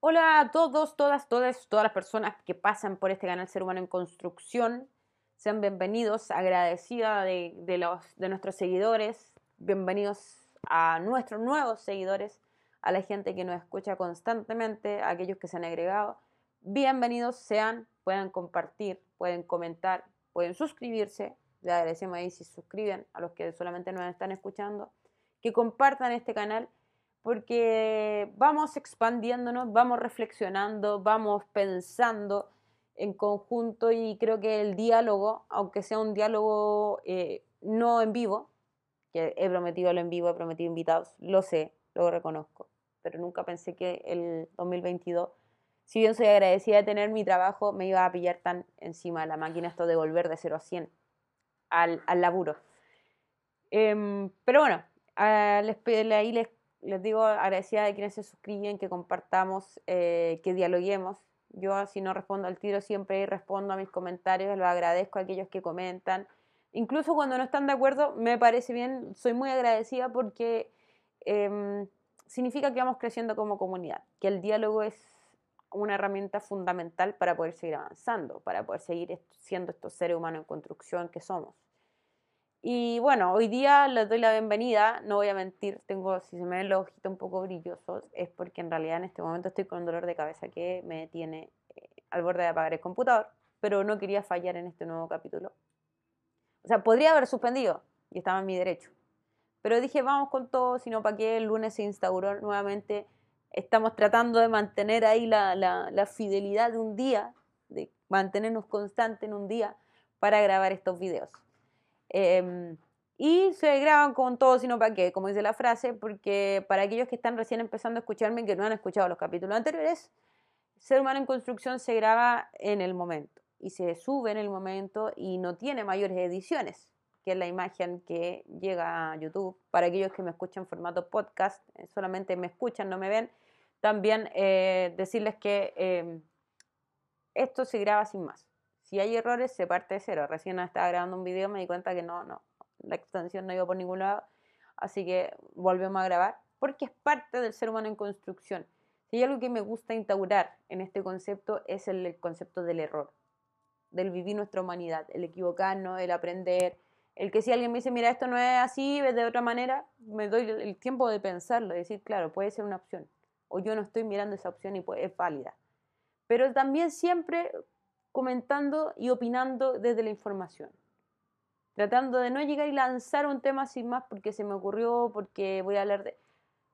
Hola a todos, todas, todas, todas las personas que pasan por este canal Ser Humano en Construcción. Sean bienvenidos, agradecida de, los, de nuestros seguidores, bienvenidos a nuestros nuevos seguidores, a la gente que nos escucha constantemente, a aquellos que se han agregado. Bienvenidos sean, puedan compartir, pueden comentar, pueden suscribirse. Le agradecemos ahí si suscriben a los que solamente nos están escuchando, que compartan este canal porque vamos expandiéndonos, vamos reflexionando, vamos pensando en conjunto y creo que el diálogo, aunque sea un diálogo eh, no en vivo, que he prometido lo en vivo, he prometido invitados, lo sé, lo reconozco, pero nunca pensé que el 2022, si bien soy agradecida de tener mi trabajo, me iba a pillar tan encima de la máquina esto de volver de 0 a 100 al, al laburo. Eh, pero bueno, uh, les, ahí les les digo agradecida de quienes se suscriben, que compartamos, eh, que dialoguemos. Yo si no respondo al tiro siempre respondo a mis comentarios, lo agradezco a aquellos que comentan. Incluso cuando no están de acuerdo, me parece bien, soy muy agradecida porque eh, significa que vamos creciendo como comunidad, que el diálogo es una herramienta fundamental para poder seguir avanzando, para poder seguir siendo estos seres humanos en construcción que somos. Y bueno, hoy día les doy la bienvenida, no voy a mentir, tengo, si se me ven los ojitos un poco brillosos, es porque en realidad en este momento estoy con un dolor de cabeza que me tiene eh, al borde de apagar el computador, pero no quería fallar en este nuevo capítulo. O sea, podría haber suspendido y estaba en mi derecho. Pero dije, vamos con todo, sino para que el lunes se instauró nuevamente. Estamos tratando de mantener ahí la, la, fidelidad de un día, de mantenernos constantes en un día para grabar estos videos. Eh, y se graban con todo, sino para qué, como dice la frase, porque para aquellos que están recién empezando a escucharme y que no han escuchado los capítulos anteriores, Ser humano en construcción se graba en el momento y se sube en el momento y no tiene mayores ediciones, que la imagen que llega a YouTube. Para aquellos que me escuchan en formato podcast, eh, solamente me escuchan, no me ven, también eh, decirles que eh, esto se graba sin más. Si hay errores, se parte de cero. Recién estaba grabando un video, me di cuenta que no, no, la extensión no iba por ningún lado, así que volvemos a grabar, porque es parte del ser humano en construcción. Si hay algo que me gusta instaurar en este concepto es el, concepto del error, del vivir nuestra humanidad, el equivocarnos, el aprender, el que si alguien me dice, mira, esto no es así, ves de otra manera, me doy el tiempo de pensarlo, de decir, claro, puede ser una opción, o yo no estoy mirando esa opción y es válida. Pero también siempre comentando y opinando desde la información. Tratando de no llegar y lanzar un tema sin más porque se me ocurrió, porque voy a hablar de...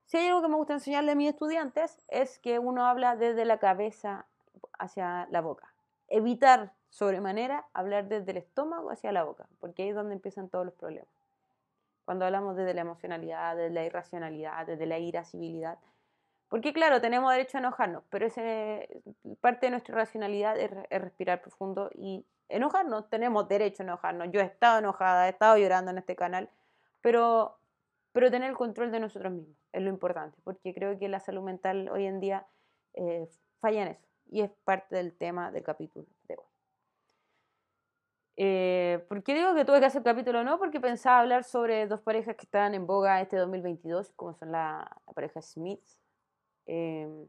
Si hay algo que me gusta enseñarle a mis estudiantes es que uno habla desde la cabeza hacia la boca. Evitar sobremanera hablar desde el estómago hacia la boca, porque ahí es donde empiezan todos los problemas. Cuando hablamos desde la emocionalidad, desde la irracionalidad, desde la irascibilidad, porque claro, tenemos derecho a enojarnos, pero ese, parte de nuestra racionalidad es, es, respirar profundo y enojarnos. Tenemos derecho a enojarnos. Yo he estado enojada, he estado llorando en este canal, pero, pero tener el control de nosotros mismos es lo importante, porque creo que la salud mental hoy en día eh, falla en eso y es parte del tema del capítulo de hoy. Eh, ¿Por qué digo que tuve que hacer capítulo no? Porque pensaba hablar sobre dos parejas que están en boga este 2022, como son la, la pareja Smith eh,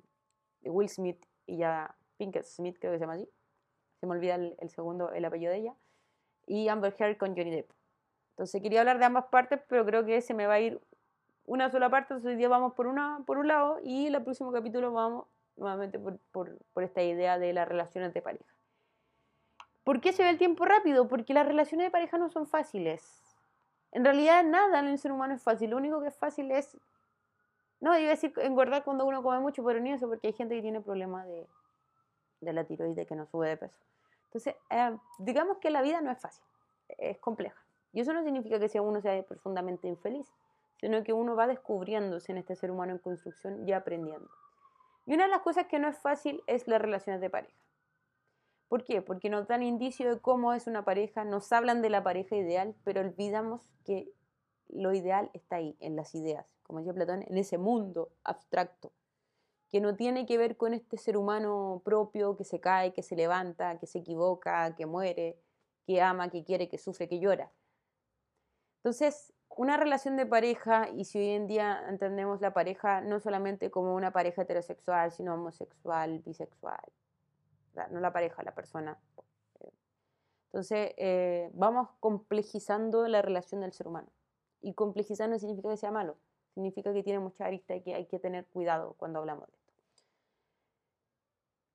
Will Smith y ya Pinkett Smith, creo que se llama así. Se me olvida el, segundo, el apellido de ella. Y Amber Heard con Johnny Depp. Entonces quería hablar de ambas partes, pero creo que se me va a ir una sola parte. Entonces hoy día vamos por, una, por un lado y el próximo capítulo vamos nuevamente por, por, por esta idea de las relaciones de pareja. ¿Por qué se ve el tiempo rápido? Porque las relaciones de pareja no son fáciles. En realidad nada en el ser humano es fácil. Lo único que es fácil es no, iba a decir engordar cuando uno come mucho, pero ni eso, porque hay gente que tiene problemas de, de la tiroides que no sube de peso. Entonces, eh, digamos que la vida no es fácil, es compleja. Y eso no significa que sea uno sea profundamente infeliz, sino que uno va descubriéndose en este ser humano en construcción y aprendiendo. Y una de las cosas que no es fácil es las relaciones de pareja. ¿Por qué? Porque nos dan indicio de cómo es una pareja, nos hablan de la pareja ideal, pero olvidamos que lo ideal está ahí, en las ideas, como decía Platón, en ese mundo abstracto, que no tiene que ver con este ser humano propio que se cae, que se levanta, que se equivoca, que muere, que ama, que quiere, que sufre, que llora. Entonces, una relación de pareja, y si hoy en día entendemos la pareja no solamente como una pareja heterosexual, sino homosexual, bisexual, no la pareja, la persona. Entonces, eh, vamos complejizando la relación del ser humano. Y complejizar no significa que sea malo, significa que tiene mucha arista y que hay que tener cuidado cuando hablamos de esto.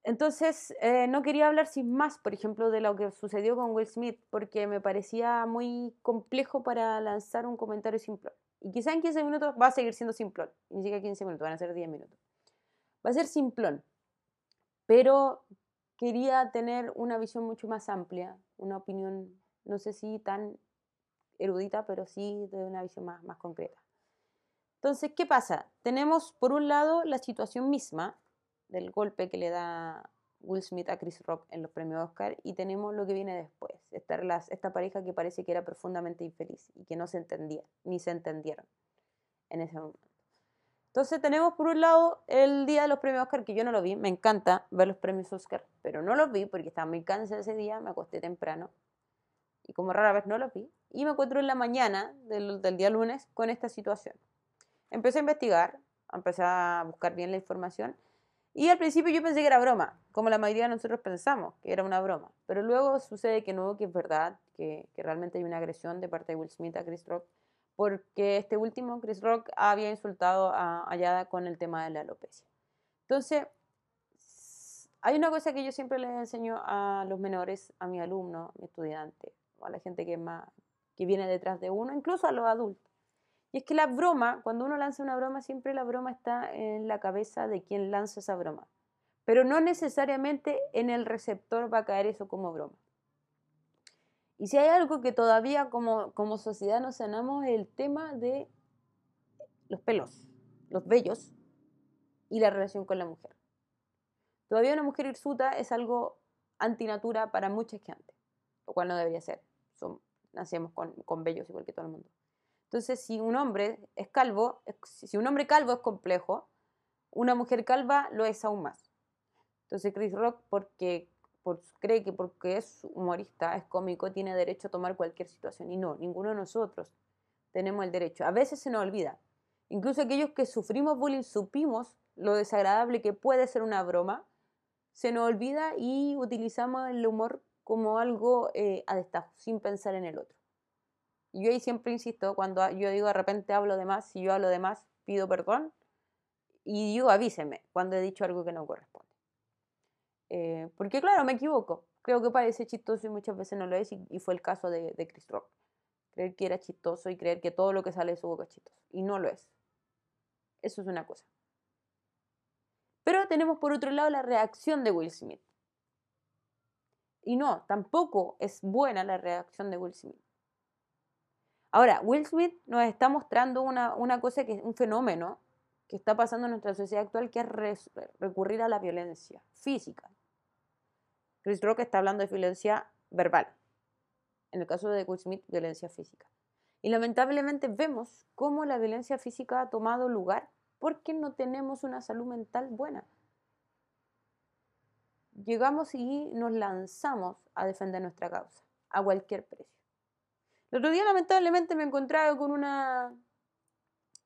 Entonces, eh, no quería hablar sin más, por ejemplo, de lo que sucedió con Will Smith, porque me parecía muy complejo para lanzar un comentario simplón. Y quizá en 15 minutos va a seguir siendo simplón, ni siquiera 15 minutos, van a ser 10 minutos. Va a ser simplón, pero quería tener una visión mucho más amplia, una opinión, no sé si tan erudita, pero sí de una visión más, más concreta. Entonces, ¿qué pasa? Tenemos por un lado la situación misma del golpe que le da Will Smith a Chris Rock en los premios Oscar y tenemos lo que viene después, esta, esta pareja que parece que era profundamente infeliz y que no se entendía, ni se entendieron en ese momento. Entonces tenemos por un lado el día de los premios Oscar, que yo no lo vi, me encanta ver los premios Oscar, pero no los vi porque estaba muy cansada ese día, me acosté temprano y como rara vez no los vi. Y me encuentro en la mañana del, del día lunes con esta situación. Empecé a investigar, empecé a buscar bien la información y al principio yo pensé que era broma, como la mayoría de nosotros pensamos que era una broma. Pero luego sucede que no, que es verdad, que, que realmente hay una agresión de parte de Will Smith a Chris Rock, porque este último, Chris Rock, había insultado a Ayada con el tema de la alopecia. Entonces, hay una cosa que yo siempre les enseño a los menores, a mi alumno, a mi estudiante, o a la gente que, más, que viene detrás de uno, incluso a los adultos. Y es que la broma, cuando uno lanza una broma, siempre la broma está en la cabeza de quien lanza esa broma. Pero no necesariamente en el receptor va a caer eso como broma. Y si hay algo que todavía como, como sociedad nos sanamos es el tema de los pelos, los vellos y la relación con la mujer. Todavía una mujer hirsuta es algo antinatura para mucha gente, lo cual no debería ser. Nacemos con, con vellos igual que todo el mundo. Entonces, si un hombre es calvo, si un hombre calvo es complejo, una mujer calva lo es aún más. Entonces, Chris Rock, porque cree que porque es humorista, es cómico, tiene derecho a tomar cualquier situación. Y no, ninguno de nosotros tenemos el derecho. A veces se nos olvida. Incluso aquellos que sufrimos bullying supimos lo desagradable que puede ser una broma, se nos olvida y utilizamos el humor como algo eh, a destajo, sin pensar en el otro yo ahí siempre insisto, cuando yo digo de repente hablo de más, si yo hablo de más, pido perdón y digo avíseme cuando he dicho algo que no corresponde. Eh, porque claro, me equivoco. Creo que parece chistoso y muchas veces no lo es y, fue el caso de, de, Chris Rock. Creer que era chistoso y creer que todo lo que sale de su boca es chistoso. Y no lo es. Eso es una cosa. Pero tenemos por otro lado la reacción de Will Smith. Y no, tampoco es buena la reacción de Will Smith. Ahora, Will Smith nos está mostrando una, cosa que es un fenómeno que está pasando en nuestra sociedad actual, que es recurrir a la violencia física. Chris Rock está hablando de violencia verbal. En el caso de Will Smith, violencia física. Y lamentablemente vemos cómo la violencia física ha tomado lugar porque no tenemos una salud mental buena. Llegamos y nos lanzamos a defender nuestra causa a cualquier precio. El otro día lamentablemente me encontraba con una,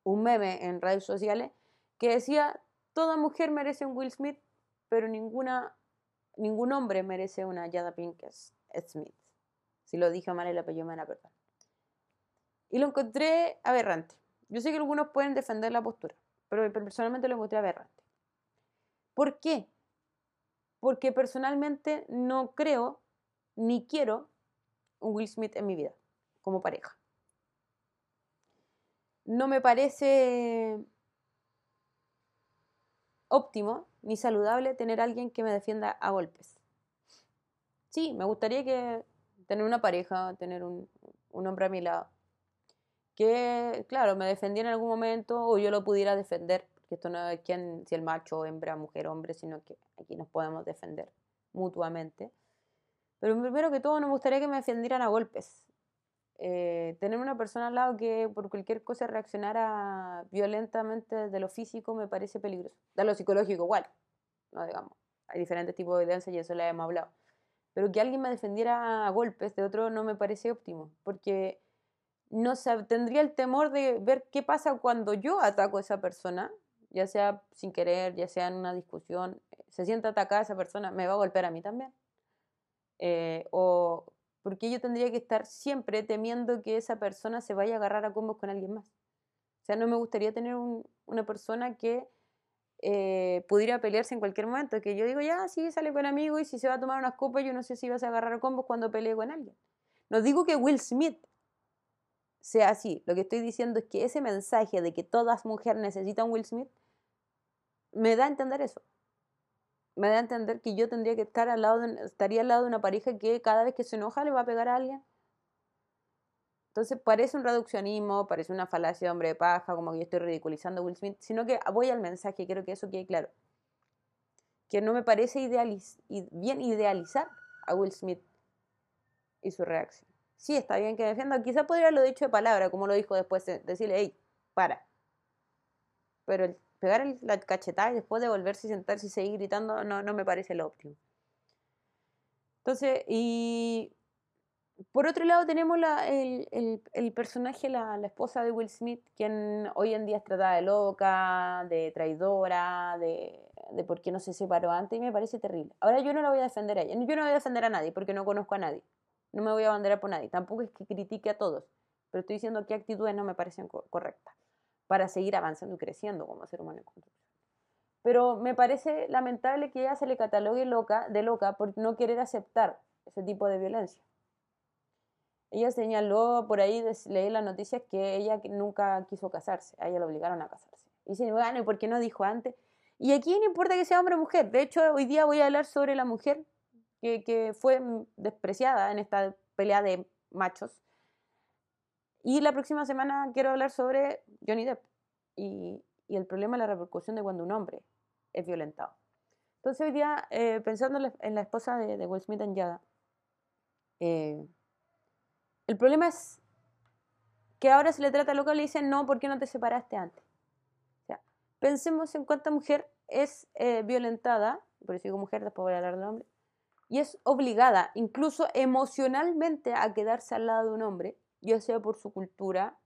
un meme en redes sociales que decía, toda mujer merece un Will Smith, pero ninguna, ningún hombre merece una Jada Pinkett Smith. Si lo dije mal el apellido me perdón. Y lo encontré aberrante. Yo sé que algunos pueden defender la postura, pero personalmente lo encontré aberrante. ¿Por qué? Porque personalmente no creo ni quiero un Will Smith en mi vida como pareja. No me parece óptimo ni saludable tener a alguien que me defienda a golpes. Sí, me gustaría que tener una pareja, tener un, hombre a mi lado, que, claro, me defendiera en algún momento o yo lo pudiera defender, esto no es quién, si el macho, hembra, mujer, hombre, sino que aquí nos podemos defender mutuamente. Pero primero que todo, no me gustaría que me defendieran a golpes. Eh, tener una persona al lado que por cualquier cosa reaccionara violentamente de lo físico me parece peligroso. De lo psicológico igual, no digamos. Hay diferentes tipos de violencia y eso le hemos hablado. Pero que alguien me defendiera a golpes de otro no me parece óptimo, porque no tendría el temor de ver qué pasa cuando yo ataco a esa persona, ya sea sin querer, ya sea en una discusión, se siente atacada esa persona, me va a golpear a mí también. Eh, o porque yo tendría que estar siempre temiendo que esa persona se vaya a agarrar a combos con alguien más. O sea, no me gustaría tener una persona que eh, pudiera pelearse en cualquier momento, que yo digo, ya, sí, sale con amigo y si se va a tomar unas copas, yo no sé si vas a agarrar a combos cuando pelee con alguien. No digo que Will Smith sea así, lo que estoy diciendo es que ese mensaje de que todas mujeres necesitan Will Smith, me da a entender eso. Me da a entender que yo tendría que estar al lado estaría al lado de una pareja que cada vez que se enoja le va a pegar a alguien. Entonces parece un reduccionismo, parece una falacia de hombre de paja, como que yo estoy ridiculizando a Will Smith, sino que voy al mensaje, quiero que eso quede claro. Que no me parece idealiz bien idealizar a Will Smith y su reacción. Sí, está bien que defienda, quizá podría haberlo dicho de palabra, como lo dijo después, decirle, hey, para. Pero el pegar la cachetada y después de volverse y sentarse y seguir gritando no, no me parece lo óptimo. Entonces, y por otro lado tenemos la, el, el, el, personaje, la, la, esposa de Will Smith, quien hoy en día es tratada de loca, de traidora, de, de por qué no se separó antes, y me parece terrible. Ahora yo no la voy a defender a ella, yo no voy a defender a nadie porque no conozco a nadie, no me voy a abanderar por nadie, tampoco es que critique a todos, pero estoy diciendo qué actitudes no me parecen correctas para seguir avanzando y creciendo como ser humano en construcción. Pero me parece lamentable que ella se le catalogue loca, de loca por no querer aceptar ese tipo de violencia. Ella señaló por ahí, leí las noticias, que ella nunca quiso casarse, a ella la obligaron a casarse. Y dice, bueno, ¿y por qué no dijo antes? Y aquí no importa que sea hombre o mujer. De hecho, hoy día voy a hablar sobre la mujer que, que fue despreciada en esta pelea de machos y la próxima semana quiero hablar sobre Johnny Depp y, el problema de la repercusión de cuando un hombre es violentado. Entonces hoy día, eh, pensando en la, esposa de, Will Smith en Yada, eh, el problema es que ahora se le trata loco y le dicen, no, ¿por qué no te separaste antes? Pensemos en cuánta mujer es eh, violentada, por eso digo mujer, después voy a hablar del hombre, y es obligada, incluso emocionalmente, a quedarse al lado de un hombre ya sea por su cultura,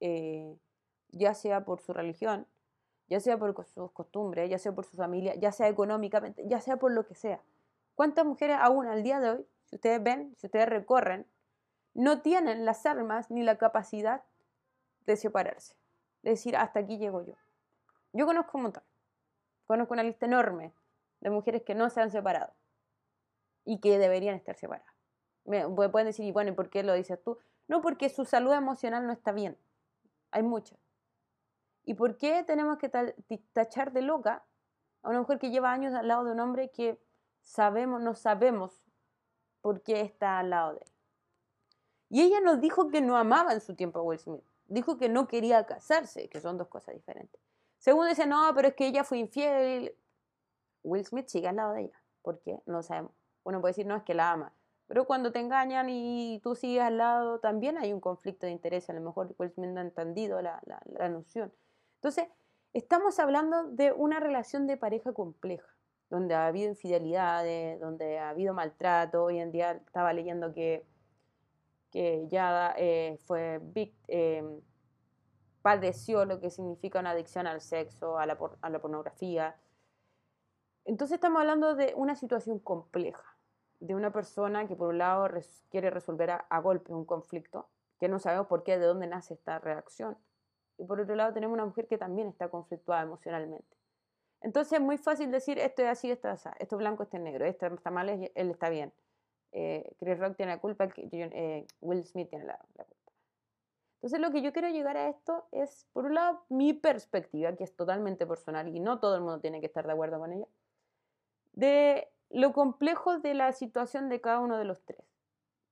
eh, ya sea por su religión, ya sea por sus costumbres, ya sea por su familia, ya sea económicamente, ya sea por lo que sea. ¿Cuántas mujeres aún al día de hoy, si ustedes ven, si ustedes recorren, no tienen las armas ni la capacidad de separarse? De decir, hasta aquí llego yo. Yo conozco un montón. Conozco una lista enorme de mujeres que no se han separado y que deberían estar separadas. Pueden decir, bueno, ¿y por qué lo dices tú? No, porque su salud emocional no está bien. Hay muchas. ¿Y por qué tenemos que tachar de loca a una mujer que lleva años al lado de un hombre que sabemos, no sabemos por qué está al lado de él? Y ella nos dijo que no amaba en su tiempo a Will Smith. Dijo que no quería casarse, que son dos cosas diferentes. Segundo dice, no, pero es que ella fue infiel. Will Smith sigue al lado de ella. ¿Por qué? No sabemos. Uno puede decir, no, es que la ama. Pero cuando te engañan y tú sigues al lado, también hay un conflicto de interés. A lo mejor Will Smith no ha entendido la, la, noción. Entonces, estamos hablando de una relación de pareja compleja, donde ha habido infidelidades, donde ha habido maltrato. Hoy en día estaba leyendo que, que ya eh, fue eh, padeció lo que significa una adicción al sexo, a la, a la pornografía. Entonces estamos hablando de una situación compleja de una persona que por un lado quiere resolver a, golpe un conflicto, que no sabemos por qué, de dónde nace esta reacción. Y por otro lado tenemos una mujer que también está conflictuada emocionalmente. Entonces es muy fácil decir, esto es así, esto es así, esto es blanco, esto es negro, esto está mal, él está bien. Eh, Chris Rock tiene la culpa, eh, Will Smith tiene la, culpa. Entonces lo que yo quiero llegar a esto es, por un lado, mi perspectiva, que es totalmente personal y no todo el mundo tiene que estar de acuerdo con ella, de lo complejo de la situación de cada uno de los tres.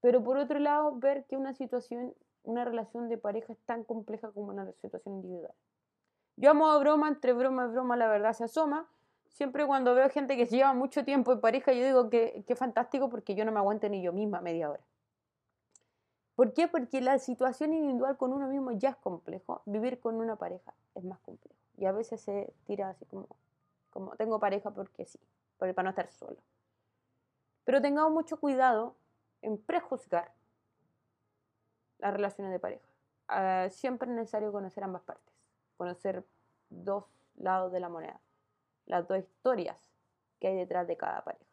Pero por otro lado, ver que una situación, una relación de pareja es tan compleja como una situación individual. Yo amo a broma, entre broma y broma la verdad se asoma. Siempre cuando veo gente que lleva mucho tiempo en pareja, yo digo que, que fantástico porque yo no me aguanto ni yo misma media hora. ¿Por qué? Porque la situación individual con uno mismo ya es complejo. Vivir con una pareja es más complejo. Y a veces se tira así como, como tengo pareja porque sí para no estar solo. Pero tengamos mucho cuidado en prejuzgar las relaciones de pareja. ah, siempre es necesario conocer ambas partes, conocer dos lados de la moneda, las dos historias que hay detrás de cada pareja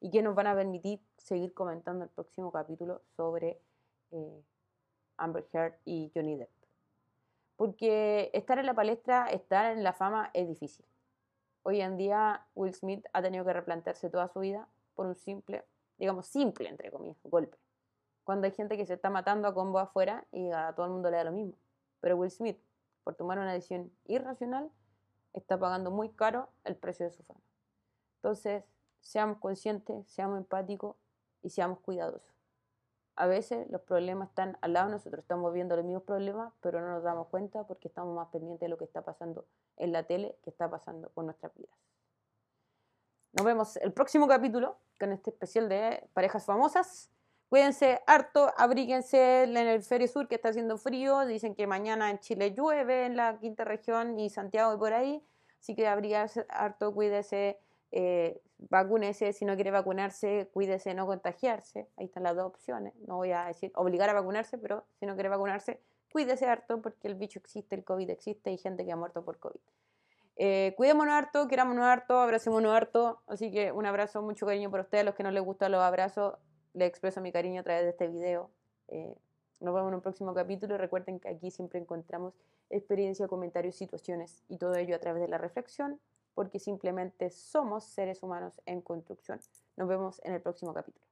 y que nos van a permitir seguir comentando el próximo capítulo sobre eh, Amber Heard y Johnny Depp. Porque estar en la palestra, estar en la fama es difícil. Hoy en día Will Smith ha tenido que replantearse toda su vida por un simple, digamos simple entre comillas, golpe. Cuando hay gente que se está matando a combo afuera y a todo el mundo le da lo mismo. Pero Will Smith, por tomar una decisión irracional, está pagando muy caro el precio de su fama. Entonces, seamos conscientes, seamos empáticos y seamos cuidadosos. A veces los problemas están al lado nosotros, estamos viendo los mismos problemas, pero no nos damos cuenta porque estamos más pendientes de lo que está pasando en la tele que está pasando con nuestras vidas. Nos vemos el próximo capítulo con este especial de parejas famosas. Cuídense harto, abríguense en el Feria Sur que está haciendo frío. Dicen que mañana en Chile llueve en la quinta región y Santiago y por ahí. Así que abríguense harto, cuídese eh, vacúnese, si no quiere vacunarse, cuídese no contagiarse. Ahí están las dos opciones. No voy a decir obligar a vacunarse, pero si no quiere vacunarse, cuídese harto porque el bicho existe, el COVID existe y gente que ha muerto por COVID. Eh, cuidémonos harto, querámonos harto, abracémonos harto. Así que un abrazo, mucho cariño para ustedes. A los que no les gustan los abrazos, les expreso mi cariño a través de este video. Eh, nos vemos en un próximo capítulo recuerden que aquí siempre encontramos experiencia, comentarios, situaciones y todo ello a través de la reflexión porque simplemente somos seres humanos en construcción. Nos vemos en el próximo capítulo.